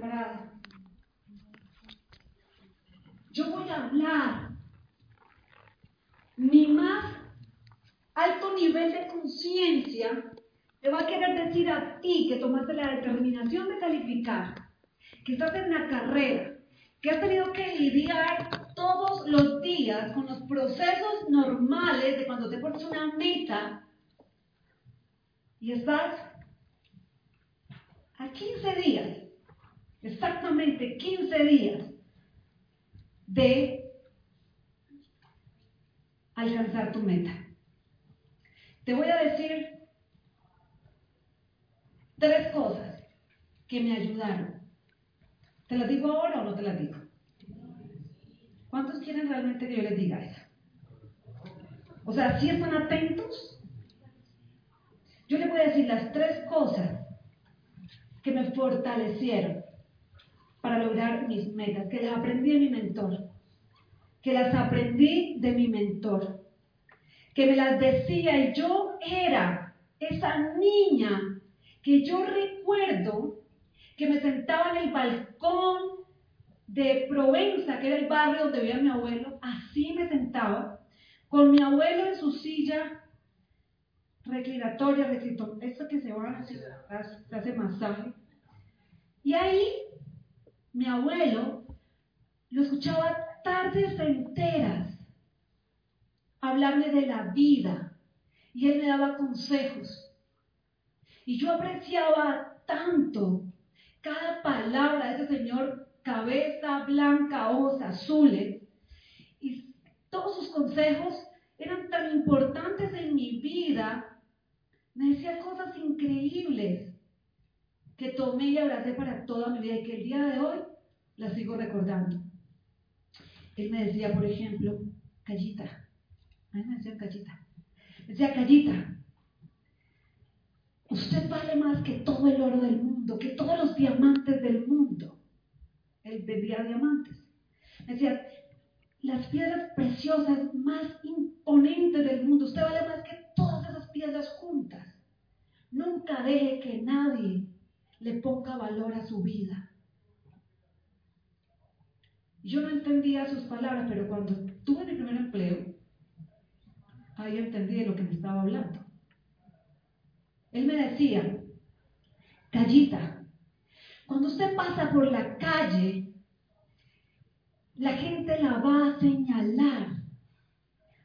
preparada. Yo voy a hablar mi más alto nivel de conciencia te va a querer decir a ti que tomaste la determinación de calificar, que estás en la carrera, que has tenido que lidiar todos los días con los procesos normales de cuando te pones una meta y estás a 15 días, exactamente 15 días de alcanzar tu meta. Te voy a decir tres cosas que me ayudaron. ¿Te las digo ahora o no te las digo? ¿Cuántos quieren realmente que yo les diga eso? O sea, si están atentos, yo les voy a decir las tres cosas que me fortalecieron para lograr mis metas, que las aprendí de mi mentor, que las aprendí de mi mentor, que me las decía y yo era esa niña que yo recuerdo que me sentaba en el balcón de Provenza, que era el barrio donde vivía mi abuelo, así me sentaba, con mi abuelo en su silla reclinatoria, recito, esto que se va así, se hace masaje. Y ahí mi abuelo lo escuchaba tardes enteras hablarme de la vida y él me daba consejos. Y yo apreciaba tanto cada palabra de ese señor, cabeza blanca, ojos azules, y todos sus consejos eran tan importantes en mi vida. Me decía cosas increíbles que tomé y abracé para toda mi vida y que el día de hoy las sigo recordando. Él me decía, por ejemplo, Callita. A mí me decía Callita. Decía, Callita, usted vale más que todo el oro del mundo, que todos los diamantes del mundo. Él vendía diamantes. Me decía, las piedras preciosas más imponentes del mundo, usted vale más que todas esas piedras juntas. Nunca deje que nadie le ponga valor a su vida. Yo no entendía sus palabras, pero cuando tuve mi primer empleo, ahí entendí de lo que me estaba hablando. Él me decía, Callita, cuando usted pasa por la calle, la gente la va a señalar.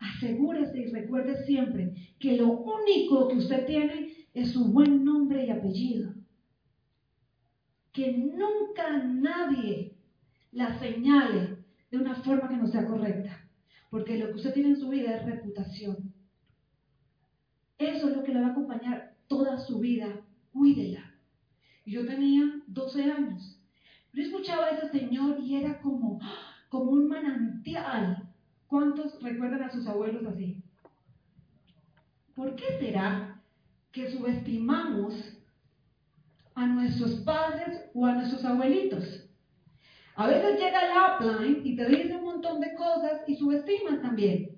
Asegúrese y recuerde siempre que lo único que usted tiene es su buen nombre y apellido. Que nunca nadie la señale de una forma que no sea correcta. Porque lo que usted tiene en su vida es reputación. Eso es lo que le va a acompañar toda su vida. Cuídela. Yo tenía 12 años. Yo escuchaba a ese señor y era como, como un manantial. ¿Cuántos recuerdan a sus abuelos así? ¿Por qué será que subestimamos a nuestros padres o a nuestros abuelitos? A veces llega el upline y te dice un montón de cosas y subestimas también.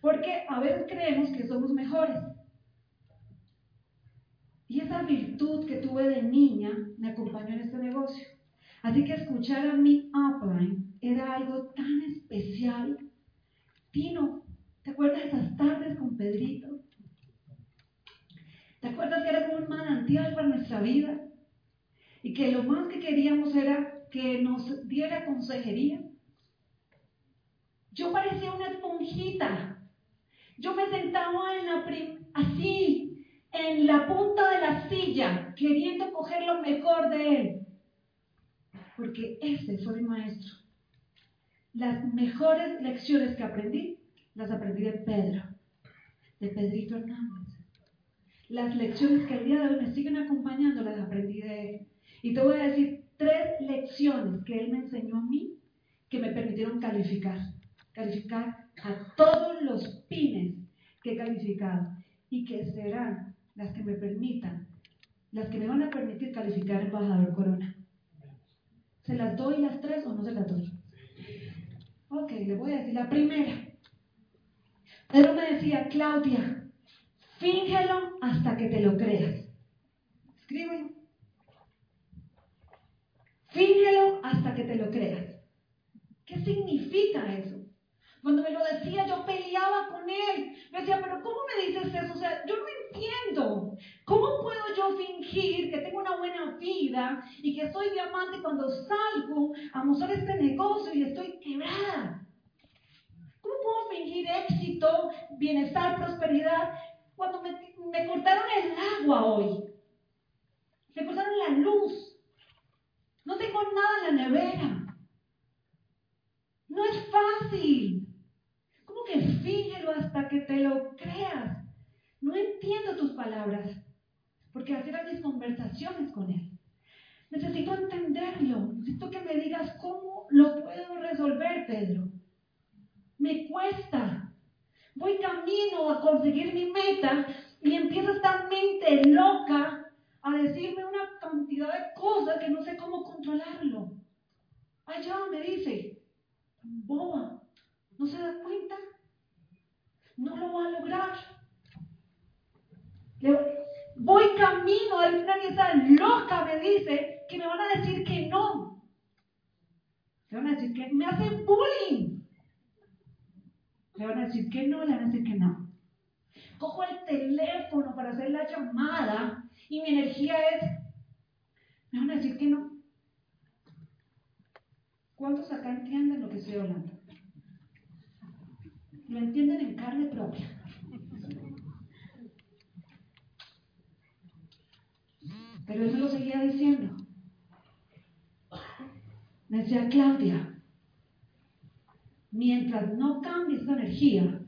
Porque a veces creemos que somos mejores. Y esa virtud que tuve de niña me acompañó en este negocio. Así que escuchar a mi upline era algo tan especial. Tino, ¿te acuerdas de esas tardes con Pedrito? ¿Te acuerdas que era como un manantial para nuestra vida? Y que lo más que queríamos era que nos diera consejería. Yo parecía una esponjita. Yo me sentaba en la así, en la punta de la silla, queriendo coger lo mejor de él. Porque ese fue mi maestro. Las mejores lecciones que aprendí, las aprendí de Pedro, de Pedrito Hernández. Las lecciones que el día de hoy me siguen acompañando, las aprendí de él. Y te voy a decir tres lecciones que él me enseñó a mí que me permitieron calificar. Calificar a todos los pines que he calificado y que serán las que me permitan, las que me van a permitir calificar embajador Corona. ¿Se las doy las tres o no se las doy? Ok, le voy a decir la primera. Pedro me decía, Claudia, fíngelo hasta que te lo creas. Escríbelo. Fíngelo hasta que te lo creas. ¿Qué significa eso? Cuando me lo decía, yo peleaba con él. Me decía, pero ¿cómo me dices eso? O sea, yo no entiendo. ¿Cómo puedo yo fingir que tengo una buena vida y que soy diamante cuando salgo a mostrar este negocio y estoy quebrada? ¿Cómo puedo fingir éxito, bienestar, prosperidad cuando me, me cortaron el agua hoy? Me cortaron la luz. No tengo nada en la nevera. No es fácil. ¿Cómo que fíjelo hasta que te lo creas? No entiendo tus palabras, porque así eran mis conversaciones con él. Necesito entenderlo. Necesito que me digas cómo lo puedo resolver, Pedro. Me cuesta. Voy camino a conseguir mi meta y empieza esta mente loca a decirme una cantidad de cosas que no sé cómo controlarlo. Allá me dice, boba, ¿no se da cuenta? No lo va a lograr. voy camino a final y loca me dice que me van a decir que no. Me van a decir que me hacen bullying. Le van a decir que no, le van a decir que no. Cojo el teléfono para hacer la llamada y mi energía es, me van a decir que no. ¿Cuántos acá entienden lo que estoy hablando? Lo entienden en carne propia. Pero me lo seguía diciendo. Me decía, Claudia, mientras no cambies esa energía,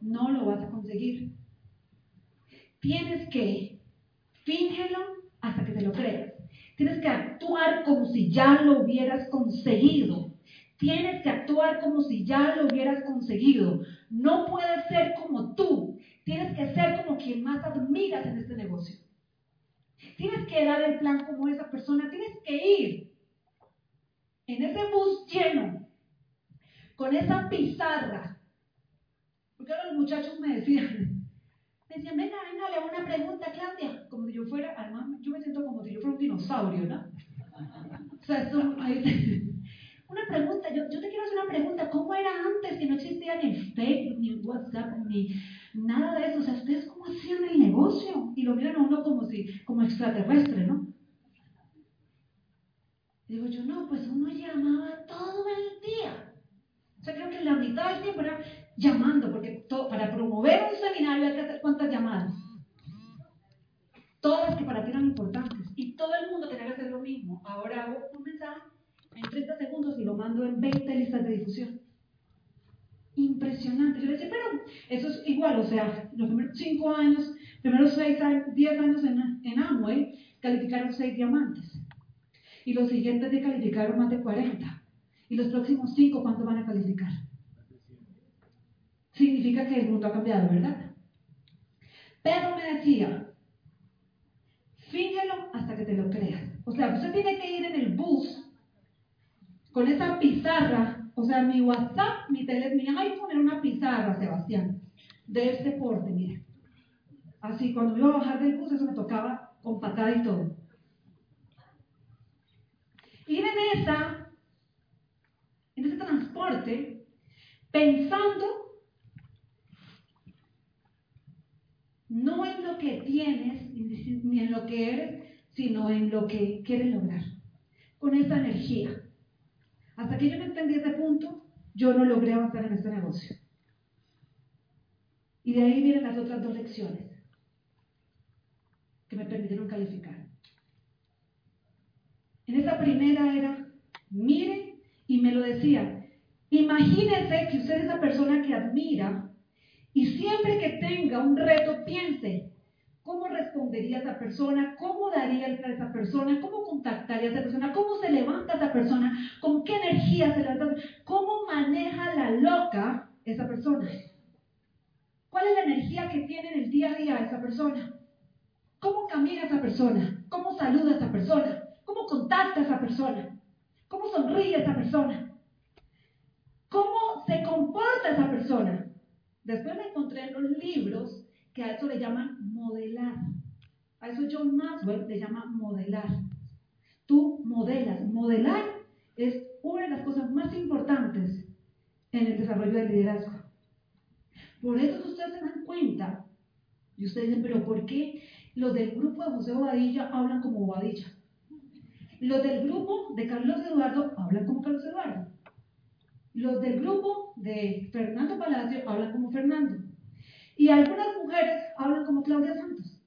no lo vas a conseguir. Tienes que Fíngelo hasta que te lo creas. Tienes que actuar como si ya lo hubieras conseguido. Tienes que actuar como si ya lo hubieras conseguido. No puedes ser como tú. Tienes que ser como quien más admiras en este negocio. Tienes que dar el plan como esa persona. Tienes que ir en ese bus lleno, con esa pizarra. Porque ahora los muchachos me decían, me decían, venga, venga, le hago una pregunta, Claudia. Como si yo fuera, yo me siento como si yo fuera un dinosaurio, ¿no? O sea, esto, una pregunta, yo, yo te quiero hacer una pregunta, ¿cómo era antes que no existía ni Facebook, ni WhatsApp, ni nada de eso? O sea, ¿ustedes cómo hacían el negocio? Y lo miran a uno como si, como extraterrestre, ¿no? Digo yo, no, pues uno llamaba todo el día. O sea, creo que la mitad del tiempo era llamando, porque para promover un seminario hay que hacer cuántas llamadas. Todas las que para ti eran importantes. Y todo el mundo tenía que hacer lo mismo. Ahora hago un mensaje en 30 segundos y lo mando en 20 listas de difusión. Impresionante. Yo le decía, pero eso es igual, o sea, los primeros 5 años, primeros 6 años, 10 años en, en Amway, calificaron 6 diamantes. Y los siguientes de calificaron más de 40. Y los próximos 5, ¿cuánto van a calificar? significa que el mundo ha cambiado, ¿verdad? Pero me decía, fíjelo hasta que te lo creas. O sea, usted tiene que ir en el bus con esa pizarra, o sea, mi WhatsApp, mi, tele, mi iPhone era una pizarra, Sebastián, de este porte, mire. Así, cuando iba a bajar del bus, eso me tocaba con patada y todo. Ir en esa, en ese transporte, pensando no en lo que tienes ni en lo que eres, sino en lo que quieres lograr, con esa energía. Hasta que yo no entendí ese punto, yo no logré avanzar en este negocio. Y de ahí vienen las otras dos lecciones que me permitieron calificar. En esa primera era, mire, y me lo decía, imagínese que usted es esa persona que admira y siempre que tenga un reto, piense, ¿cómo respondería esa persona? ¿Cómo daría a esa persona? ¿Cómo contactaría a esa persona? ¿Cómo se levanta esa persona? ¿Con qué energía se levanta? ¿Cómo maneja la loca esa persona? ¿Cuál es la energía que tiene en el día a día esa persona? ¿Cómo camina esa persona? ¿Cómo saluda a esa persona? ¿Cómo contacta a esa persona? ¿Cómo sonríe esa persona? ¿Cómo se comporta esa persona? Después me encontré en los libros que a eso le llaman modelar. A eso John Maxwell le llama modelar. tú modelas. Modelar es una de las cosas más importantes en el desarrollo del liderazgo. Por eso ustedes se dan cuenta y ustedes dicen, pero ¿por qué los del grupo de José Bobadilla hablan como Bobadilla? Los del grupo de Carlos Eduardo hablan como Carlos Eduardo. Los del grupo de Fernando Palacio hablan como Fernando. Y algunas mujeres hablan como Claudia Santos.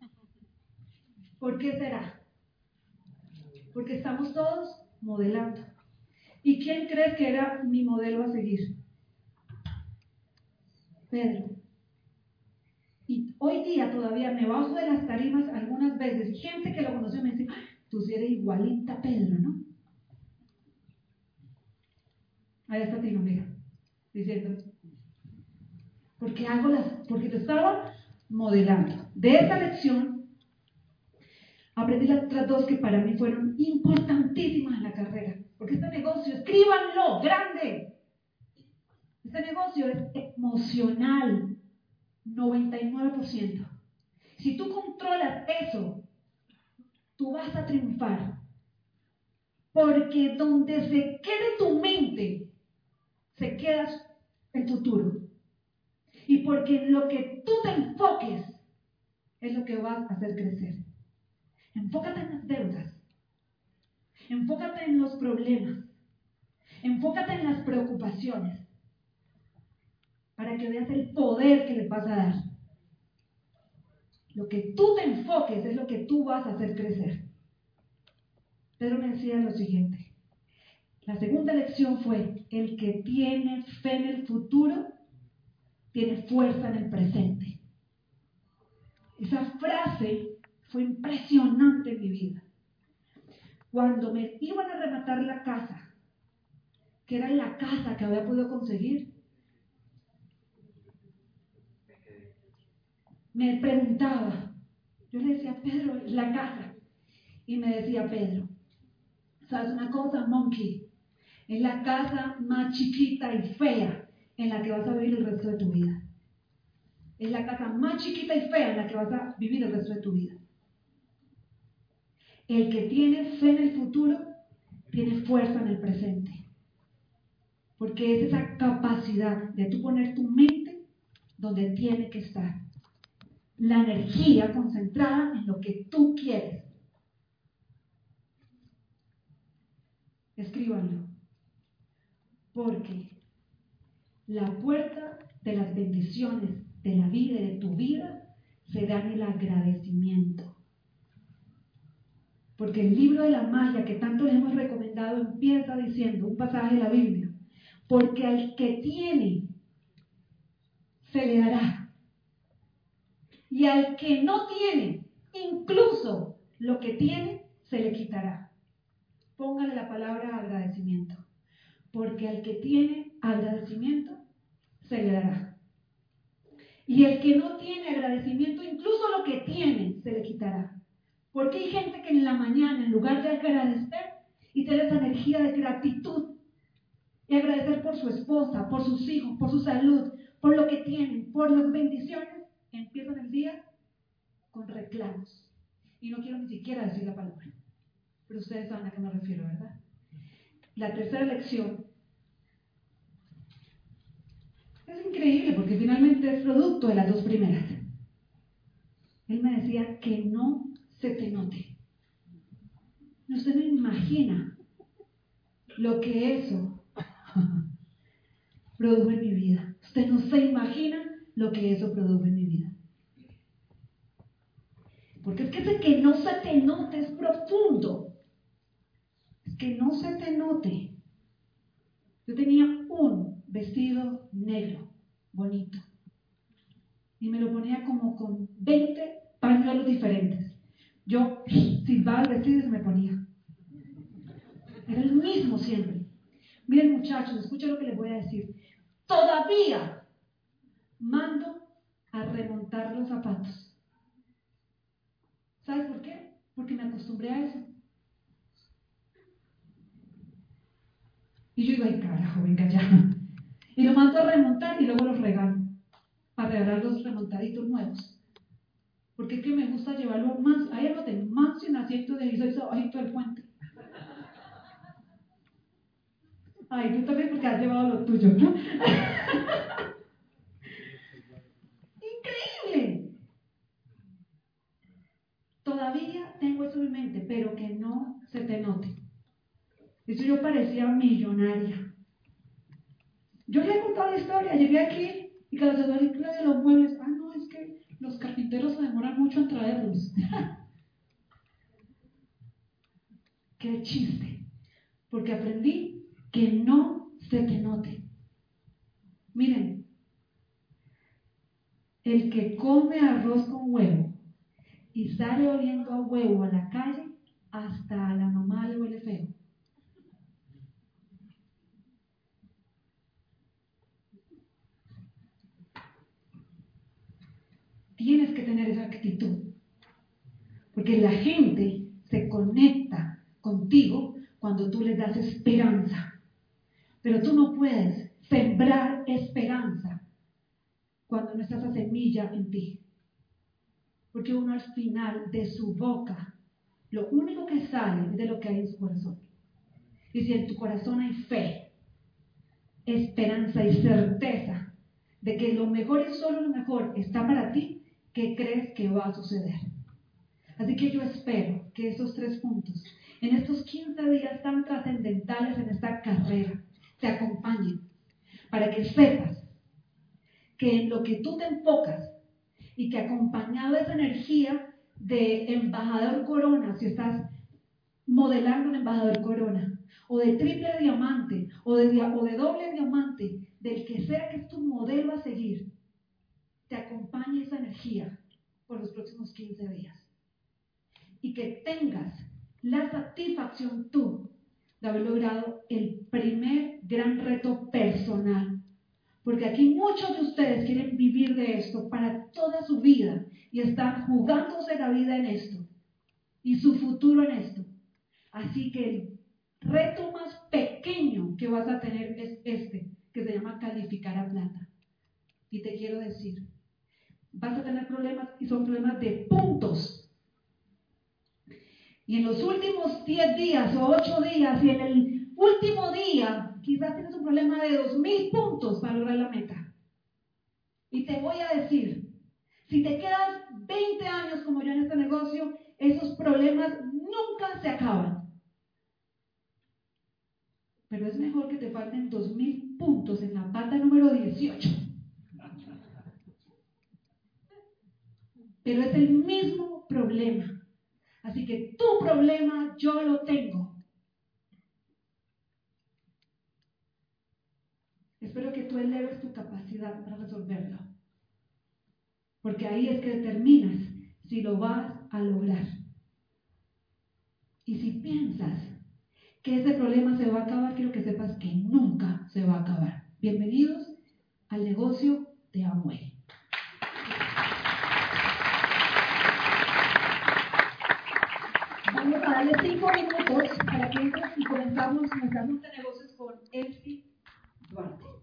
¿Por qué será? Porque estamos todos modelando. ¿Y quién crees que era mi modelo a seguir? Pedro. Y hoy día todavía me bajo de las tarimas algunas veces. Gente que lo conoció me dice, tú sí eres igualita a Pedro, ¿no? Ahí está Tino, mira, diciendo, porque hago las, porque te estaba modelando. De esta lección aprendí las otras dos que para mí fueron importantísimas en la carrera. Porque este negocio, escríbanlo, grande. Este negocio es emocional. 99%. Si tú controlas eso, tú vas a triunfar. Porque donde se quede tu mente, se queda el futuro. Y porque lo que tú te enfoques es lo que vas a hacer crecer. Enfócate en las deudas. Enfócate en los problemas. Enfócate en las preocupaciones para que veas el poder que le vas a dar. Lo que tú te enfoques es lo que tú vas a hacer crecer. Pedro me decía lo siguiente. La segunda lección fue, el que tiene fe en el futuro, tiene fuerza en el presente. Esa frase fue impresionante en mi vida. Cuando me iban a rematar la casa, que era la casa que había podido conseguir, me preguntaba, yo le decía, Pedro, la casa. Y me decía, Pedro, ¿sabes una cosa, monkey? Es la casa más chiquita y fea en la que vas a vivir el resto de tu vida. Es la casa más chiquita y fea en la que vas a vivir el resto de tu vida. El que tiene fe en el futuro tiene fuerza en el presente. Porque es esa capacidad de tú poner tu mente donde tiene que estar la energía concentrada en lo que tú quieres. Escríbanlo. Porque la puerta de las bendiciones de la vida y de tu vida se da en el agradecimiento. Porque el libro de la magia que tanto les hemos recomendado empieza diciendo un pasaje de la Biblia. Porque al que tiene, se le dará y al que no tiene, incluso lo que tiene, se le quitará. Póngale la palabra agradecimiento. Porque al que tiene agradecimiento, se le dará. Y el que no tiene agradecimiento, incluso lo que tiene, se le quitará. Porque hay gente que en la mañana, en lugar de agradecer y tener esa energía de gratitud, y agradecer por su esposa, por sus hijos, por su salud, por lo que tienen, por las bendiciones, empiezan el día con reclamos. Y no quiero ni siquiera decir la palabra. Pero ustedes saben a qué me refiero, ¿verdad? La tercera lección es increíble porque finalmente es producto de las dos primeras. Él me decía que no se te note. Usted no imagina lo que eso produjo en mi vida. Usted no se imagina lo que eso produjo en mi vida. Porque es que ese que no se te note es profundo. Que no se te note. Yo tenía un vestido negro, bonito. Y me lo ponía como con 20 pañuelos diferentes. Yo silbaba el vestido me ponía. Era el mismo siempre. Miren muchachos, escuchen lo que les voy a decir. Todavía mando a remontar los zapatos. ¿Sabes por qué? Porque me acostumbré a eso. Y yo digo, ay carajo, venga ya. Y lo mando a remontar y luego los regalo. Para regalar los remontaditos nuevos. Porque es que me gusta llevarlo más, ahí lo tengo, más sin asiento de ahí, soy del puente. Ay, tú también porque has llevado lo tuyo, ¿no? Increíble. Todavía tengo eso en mente, pero que no se te note. Eso yo parecía millonaria. Yo le he contado la historia, llegué aquí y que los de los muebles, ah, no, es que los carpinteros se demoran mucho en traerlos. Qué chiste, porque aprendí que no se te note. Miren, el que come arroz con huevo y sale oliendo a huevo a la calle, hasta la mamá le huele feo. Tienes que Porque la gente se conecta contigo cuando tú les das esperanza. Pero tú no puedes sembrar esperanza cuando no está esa semilla en ti. Porque uno al final de su boca, lo único que sale es de lo que hay en su corazón. Y si en tu corazón hay fe, esperanza y certeza de que lo mejor y solo lo mejor está para ti, ¿qué crees que va a suceder? Así que yo espero que esos tres puntos, en estos 15 días tan trascendentales en esta carrera, te acompañen para que sepas que en lo que tú te enfocas y que acompañado de esa energía de embajador corona, si estás modelando un embajador corona, o de triple diamante, o de, o de doble diamante, del que sea que es tu modelo a seguir, te acompañe esa energía por los próximos 15 días. Y que tengas la satisfacción tú de haber logrado el primer gran reto personal. Porque aquí muchos de ustedes quieren vivir de esto para toda su vida y están jugándose la vida en esto y su futuro en esto. Así que el reto más pequeño que vas a tener es este, que se llama calificar a plata. Y te quiero decir, vas a tener problemas y son problemas de puntos. Y en los últimos 10 días o 8 días y en el último día, quizás tienes un problema de 2.000 puntos para lograr la meta. Y te voy a decir, si te quedas 20 años como yo en este negocio, esos problemas nunca se acaban. Pero es mejor que te falten 2.000 puntos en la pata número 18 pero es el mismo problema. Así que tu problema yo lo tengo. Espero que tú eleves tu capacidad para resolverlo. Porque ahí es que determinas si lo vas a lograr. Y si piensas que ese problema se va a acabar, quiero que sepas que nunca se va a acabar. Bienvenidos al negocio de Amway. darles cinco minutos para que gente y comenzamos nuestra junta de negocios con Elsie Duarte.